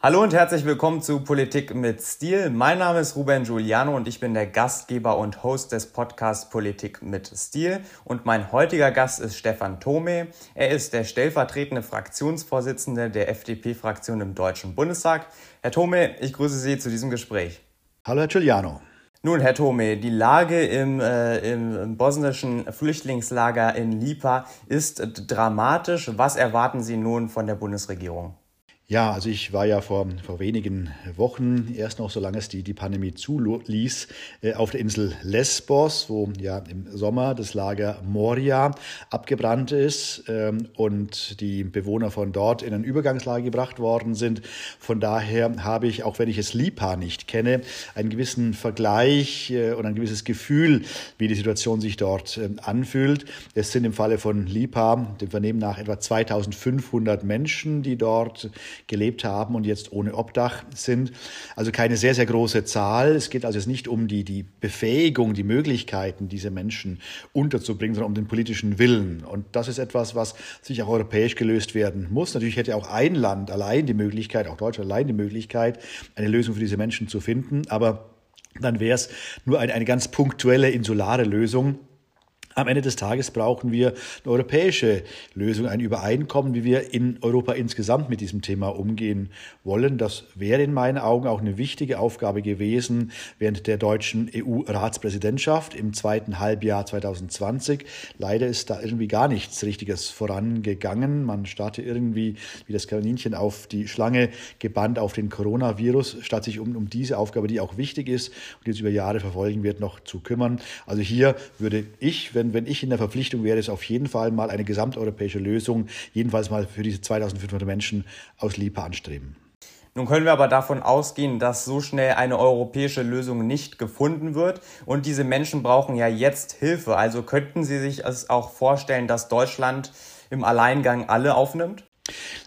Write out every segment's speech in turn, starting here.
Hallo und herzlich willkommen zu Politik mit Stil. Mein Name ist Ruben Giuliano und ich bin der Gastgeber und Host des Podcasts Politik mit Stil. Und mein heutiger Gast ist Stefan Thome. Er ist der stellvertretende Fraktionsvorsitzende der FDP-Fraktion im Deutschen Bundestag. Herr Thome, ich grüße Sie zu diesem Gespräch. Hallo, Herr Giuliano. Nun, Herr Thome, die Lage im, äh, im bosnischen Flüchtlingslager in Lipa ist dramatisch. Was erwarten Sie nun von der Bundesregierung? Ja, also ich war ja vor, vor wenigen Wochen, erst noch solange es die, die Pandemie zuließ, äh, auf der Insel Lesbos, wo ja im Sommer das Lager Moria abgebrannt ist ähm, und die Bewohner von dort in ein Übergangslager gebracht worden sind. Von daher habe ich, auch wenn ich es Lipa nicht kenne, einen gewissen Vergleich äh, und ein gewisses Gefühl, wie die Situation sich dort äh, anfühlt. Es sind im Falle von Lipa, dem Vernehmen nach, etwa 2500 Menschen, die dort gelebt haben und jetzt ohne Obdach sind. Also keine sehr, sehr große Zahl. Es geht also jetzt nicht um die, die Befähigung, die Möglichkeiten, diese Menschen unterzubringen, sondern um den politischen Willen. Und das ist etwas, was sich auch europäisch gelöst werden muss. Natürlich hätte auch ein Land allein die Möglichkeit, auch Deutschland allein die Möglichkeit, eine Lösung für diese Menschen zu finden. Aber dann wäre es nur eine, eine ganz punktuelle, insulare Lösung am Ende des Tages brauchen wir eine europäische Lösung, ein Übereinkommen, wie wir in Europa insgesamt mit diesem Thema umgehen wollen. Das wäre in meinen Augen auch eine wichtige Aufgabe gewesen während der deutschen EU-Ratspräsidentschaft im zweiten Halbjahr 2020. Leider ist da irgendwie gar nichts Richtiges vorangegangen. Man startet irgendwie wie das Kaninchen auf die Schlange gebannt auf den Coronavirus, statt sich um, um diese Aufgabe, die auch wichtig ist und jetzt über Jahre verfolgen wird, noch zu kümmern. Also hier würde ich, wenn wenn, wenn ich in der Verpflichtung wäre, ist auf jeden Fall mal eine gesamteuropäische Lösung, jedenfalls mal für diese 2500 Menschen aus Lipa anstreben. Nun können wir aber davon ausgehen, dass so schnell eine europäische Lösung nicht gefunden wird und diese Menschen brauchen ja jetzt Hilfe. Also könnten Sie sich es auch vorstellen, dass Deutschland im Alleingang alle aufnimmt?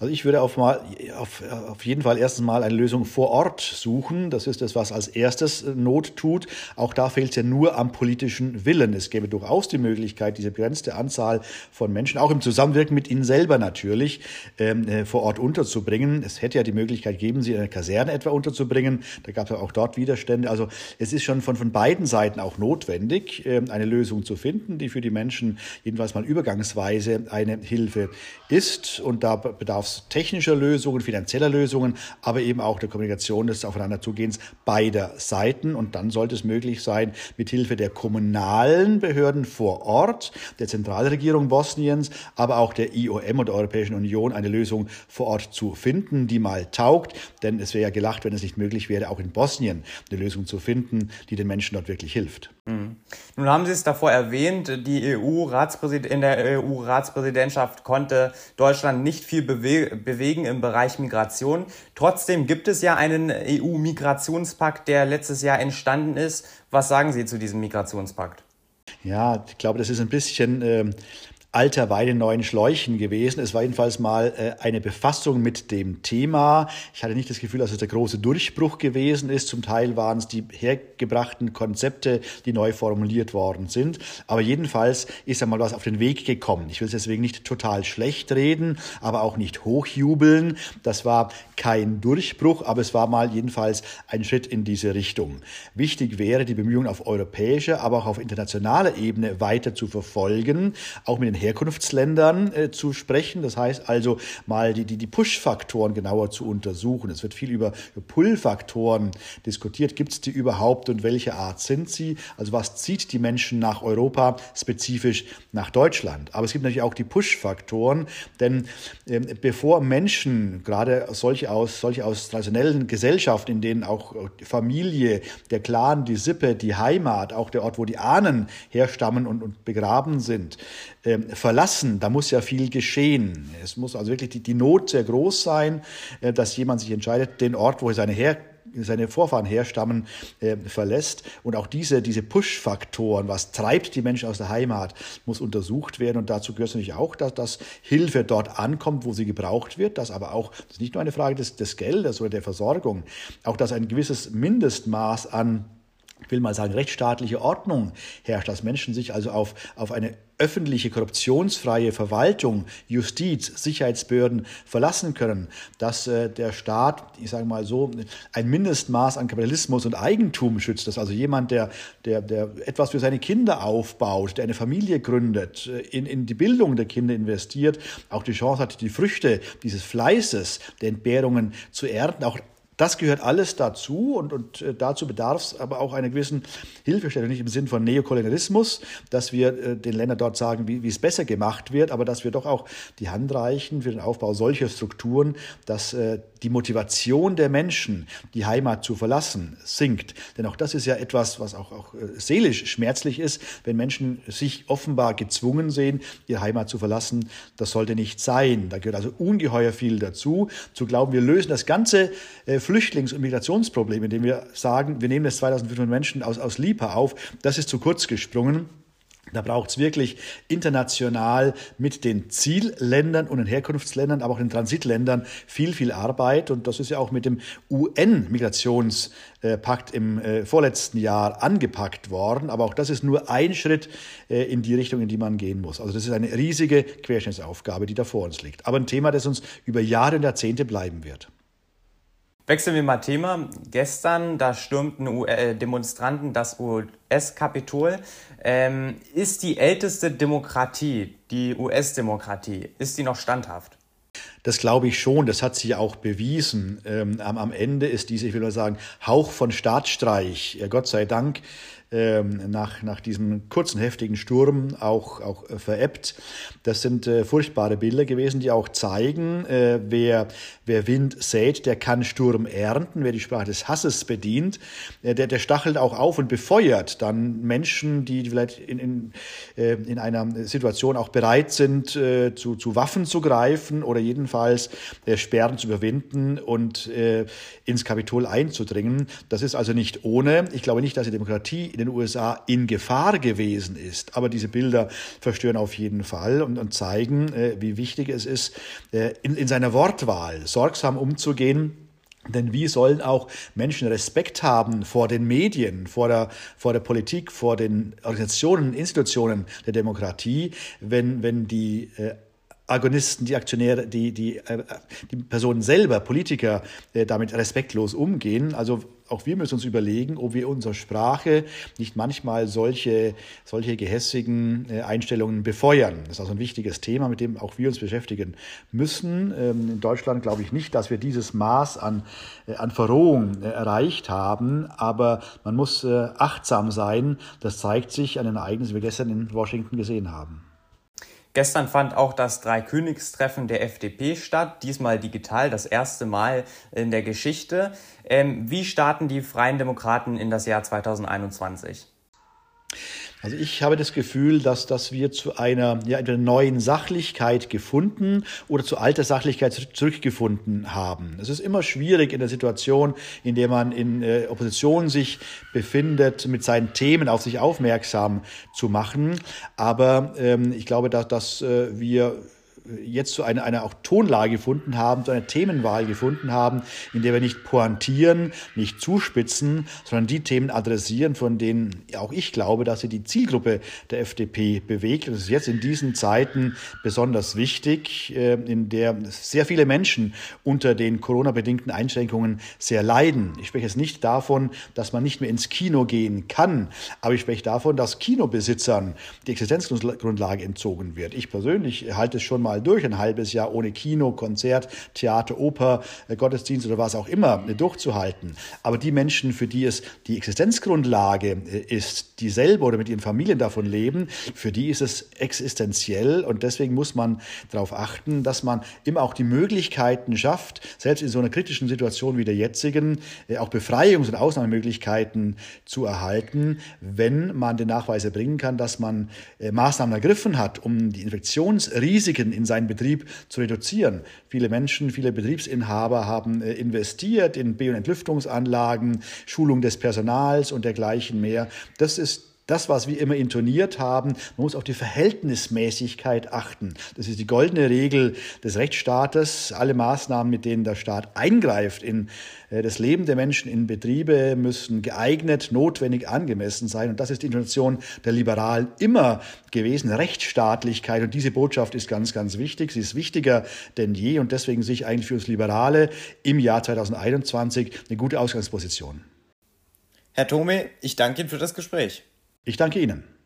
Also ich würde auf, mal, auf, auf jeden Fall erstens mal eine Lösung vor Ort suchen. Das ist das, was als erstes äh, Not tut. Auch da fehlt es ja nur am politischen Willen. Es gäbe durchaus die Möglichkeit, diese begrenzte Anzahl von Menschen, auch im Zusammenwirken mit ihnen selber natürlich, ähm, äh, vor Ort unterzubringen. Es hätte ja die Möglichkeit gegeben, sie in einer Kaserne etwa unterzubringen. Da gab es ja auch dort Widerstände. Also es ist schon von, von beiden Seiten auch notwendig, äh, eine Lösung zu finden, die für die Menschen jedenfalls mal übergangsweise eine Hilfe ist. Und da bedarf technischer Lösungen, finanzieller Lösungen, aber eben auch der Kommunikation des Aufeinanderzugehens beider Seiten. Und dann sollte es möglich sein, mithilfe der kommunalen Behörden vor Ort, der Zentralregierung Bosniens, aber auch der IOM und der Europäischen Union eine Lösung vor Ort zu finden, die mal taugt. Denn es wäre ja gelacht, wenn es nicht möglich wäre, auch in Bosnien eine Lösung zu finden, die den Menschen dort wirklich hilft. Mhm. Nun haben Sie es davor erwähnt, die EU in der EU-Ratspräsidentschaft konnte Deutschland nicht viel bewe bewegen im Bereich Migration. Trotzdem gibt es ja einen EU-Migrationspakt, der letztes Jahr entstanden ist. Was sagen Sie zu diesem Migrationspakt? Ja, ich glaube, das ist ein bisschen äh, alter Wein in neuen Schläuchen gewesen. Es war jedenfalls mal äh, eine Befassung mit dem Thema. Ich hatte nicht das Gefühl, dass es der große Durchbruch gewesen ist. Zum Teil waren es die hergebrachten Konzepte, die neu formuliert worden sind. Aber jedenfalls ist einmal was auf den Weg gekommen. Ich will es deswegen nicht total schlecht reden, aber auch nicht hochjubeln. Das war kein Durchbruch, aber es war mal jedenfalls ein Schritt in diese Richtung. Wichtig wäre, die Bemühungen auf europäischer, aber auch auf internationaler Ebene weiter zu verfolgen, auch mit den Herkunftsländern äh, zu sprechen. Das heißt also mal die, die, die Push-Faktoren genauer zu untersuchen. Es wird viel über Pull-Faktoren diskutiert. Gibt es die überhaupt und welche Art sind sie? Also was zieht die Menschen nach Europa, spezifisch nach Deutschland? Aber es gibt natürlich auch die Push-Faktoren, denn äh, bevor Menschen, gerade solche aus, solche aus traditionellen Gesellschaften, in denen auch die Familie, der Clan, die Sippe, die Heimat, auch der Ort, wo die Ahnen herstammen und, und begraben sind, äh, verlassen, da muss ja viel geschehen. Es muss also wirklich die, die Not sehr groß sein, äh, dass jemand sich entscheidet, den Ort, wo er seine Her seine Vorfahren herstammen, äh, verlässt. Und auch diese, diese Push-Faktoren, was treibt die Menschen aus der Heimat, muss untersucht werden. Und dazu gehört natürlich auch, dass, dass Hilfe dort ankommt, wo sie gebraucht wird, dass aber auch, das ist nicht nur eine Frage des, des Geldes oder der Versorgung, auch dass ein gewisses Mindestmaß an ich will mal sagen, rechtsstaatliche Ordnung herrscht, dass Menschen sich also auf, auf eine öffentliche, korruptionsfreie Verwaltung, Justiz, Sicherheitsbehörden verlassen können, dass äh, der Staat, ich sage mal so, ein Mindestmaß an Kapitalismus und Eigentum schützt, dass also jemand, der, der, der etwas für seine Kinder aufbaut, der eine Familie gründet, äh, in, in die Bildung der Kinder investiert, auch die Chance hat, die Früchte dieses Fleißes, der Entbehrungen zu ernten, auch das gehört alles dazu und, und äh, dazu bedarf es aber auch einer gewissen Hilfestellung, nicht im Sinn von Neokolonialismus, dass wir äh, den Ländern dort sagen, wie, es besser gemacht wird, aber dass wir doch auch die Hand reichen für den Aufbau solcher Strukturen, dass äh, die Motivation der Menschen, die Heimat zu verlassen, sinkt. Denn auch das ist ja etwas, was auch, auch seelisch schmerzlich ist, wenn Menschen sich offenbar gezwungen sehen, ihre Heimat zu verlassen. Das sollte nicht sein. Da gehört also ungeheuer viel dazu. Zu glauben, wir lösen das ganze Flüchtlings- und Migrationsproblem, indem wir sagen, wir nehmen jetzt 2500 Menschen aus, aus Lipa auf, das ist zu kurz gesprungen. Da braucht es wirklich international mit den Zielländern und den Herkunftsländern, aber auch den Transitländern viel, viel Arbeit. Und das ist ja auch mit dem UN-Migrationspakt im äh, vorletzten Jahr angepackt worden. Aber auch das ist nur ein Schritt äh, in die Richtung, in die man gehen muss. Also das ist eine riesige Querschnittsaufgabe, die da vor uns liegt. Aber ein Thema, das uns über Jahre und Jahrzehnte bleiben wird. Wechseln wir mal Thema. Gestern, da stürmten äh, Demonstranten das US-Kapitol. Ähm, ist die älteste Demokratie, die US-Demokratie, ist die noch standhaft? Das glaube ich schon, das hat sich auch bewiesen. Ähm, am, Ende ist diese, ich will mal sagen, Hauch von Staatsstreich, Gott sei Dank, ähm, nach, nach diesem kurzen, heftigen Sturm auch, auch äh, verebbt. Das sind äh, furchtbare Bilder gewesen, die auch zeigen, äh, wer, wer Wind sät, der kann Sturm ernten. Wer die Sprache des Hasses bedient, äh, der, der stachelt auch auf und befeuert dann Menschen, die vielleicht in, in, äh, in einer Situation auch bereit sind, äh, zu, zu Waffen zu greifen oder jedenfalls Sperren zu überwinden und ins Kapitol einzudringen. Das ist also nicht ohne. Ich glaube nicht, dass die Demokratie in den USA in Gefahr gewesen ist. Aber diese Bilder verstören auf jeden Fall und, und zeigen, äh, wie wichtig es ist, äh, in, in seiner Wortwahl sorgsam umzugehen. Denn wie sollen auch Menschen Respekt haben vor den Medien, vor der, vor der Politik, vor den Organisationen, Institutionen der Demokratie, wenn, wenn die äh, Agonisten, die Aktionäre, die, die, äh, die Personen selber, Politiker, äh, damit respektlos umgehen. Also auch wir müssen uns überlegen, ob wir unsere Sprache nicht manchmal solche, solche gehässigen äh, Einstellungen befeuern. Das ist also ein wichtiges Thema, mit dem auch wir uns beschäftigen müssen. Ähm, in Deutschland glaube ich nicht, dass wir dieses Maß an, an Verrohung erreicht haben, aber man muss achtsam sein. Das zeigt sich an den Ereignissen, die wir gestern in Washington gesehen haben. Gestern fand auch das Dreikönigstreffen der FDP statt, diesmal digital, das erste Mal in der Geschichte. Ähm, wie starten die Freien Demokraten in das Jahr 2021? Also ich habe das Gefühl, dass, dass wir zu einer ja, entweder neuen Sachlichkeit gefunden oder zu alter Sachlichkeit zurückgefunden haben. Es ist immer schwierig in der Situation, in der man in äh, Opposition sich befindet, mit seinen Themen auf sich aufmerksam zu machen. Aber ähm, ich glaube, dass, dass äh, wir jetzt so eine, eine auch Tonlage gefunden haben, so eine Themenwahl gefunden haben, in der wir nicht pointieren, nicht zuspitzen, sondern die Themen adressieren, von denen auch ich glaube, dass sie die Zielgruppe der FDP bewegt. Das ist jetzt in diesen Zeiten besonders wichtig, äh, in der sehr viele Menschen unter den Corona-bedingten Einschränkungen sehr leiden. Ich spreche jetzt nicht davon, dass man nicht mehr ins Kino gehen kann, aber ich spreche davon, dass Kinobesitzern die Existenzgrundlage entzogen wird. Ich persönlich halte es schon mal mal durch, ein halbes Jahr ohne Kino, Konzert, Theater, Oper, äh, Gottesdienst oder was auch immer äh, durchzuhalten. Aber die Menschen, für die es die Existenzgrundlage äh, ist, die selber oder mit ihren Familien davon leben, für die ist es existenziell und deswegen muss man darauf achten, dass man immer auch die Möglichkeiten schafft, selbst in so einer kritischen Situation wie der jetzigen, auch Befreiungs- und Ausnahmemöglichkeiten zu erhalten, wenn man den Nachweis erbringen kann, dass man Maßnahmen ergriffen hat, um die Infektionsrisiken in seinen Betrieb zu reduzieren. Viele Menschen, viele Betriebsinhaber haben äh, investiert in B- und Entlüftungsanlagen, Schulung des Personals und dergleichen mehr. Das ist das, was wir immer intoniert haben, man muss auf die Verhältnismäßigkeit achten. Das ist die goldene Regel des Rechtsstaates. Alle Maßnahmen, mit denen der Staat eingreift in äh, das Leben der Menschen in Betriebe, müssen geeignet, notwendig, angemessen sein. Und das ist die Intention der Liberalen immer gewesen. Rechtsstaatlichkeit. Und diese Botschaft ist ganz, ganz wichtig. Sie ist wichtiger denn je. Und deswegen sehe ich eigentlich für uns Liberale im Jahr 2021 eine gute Ausgangsposition. Herr Thome, ich danke Ihnen für das Gespräch. Ich danke Ihnen.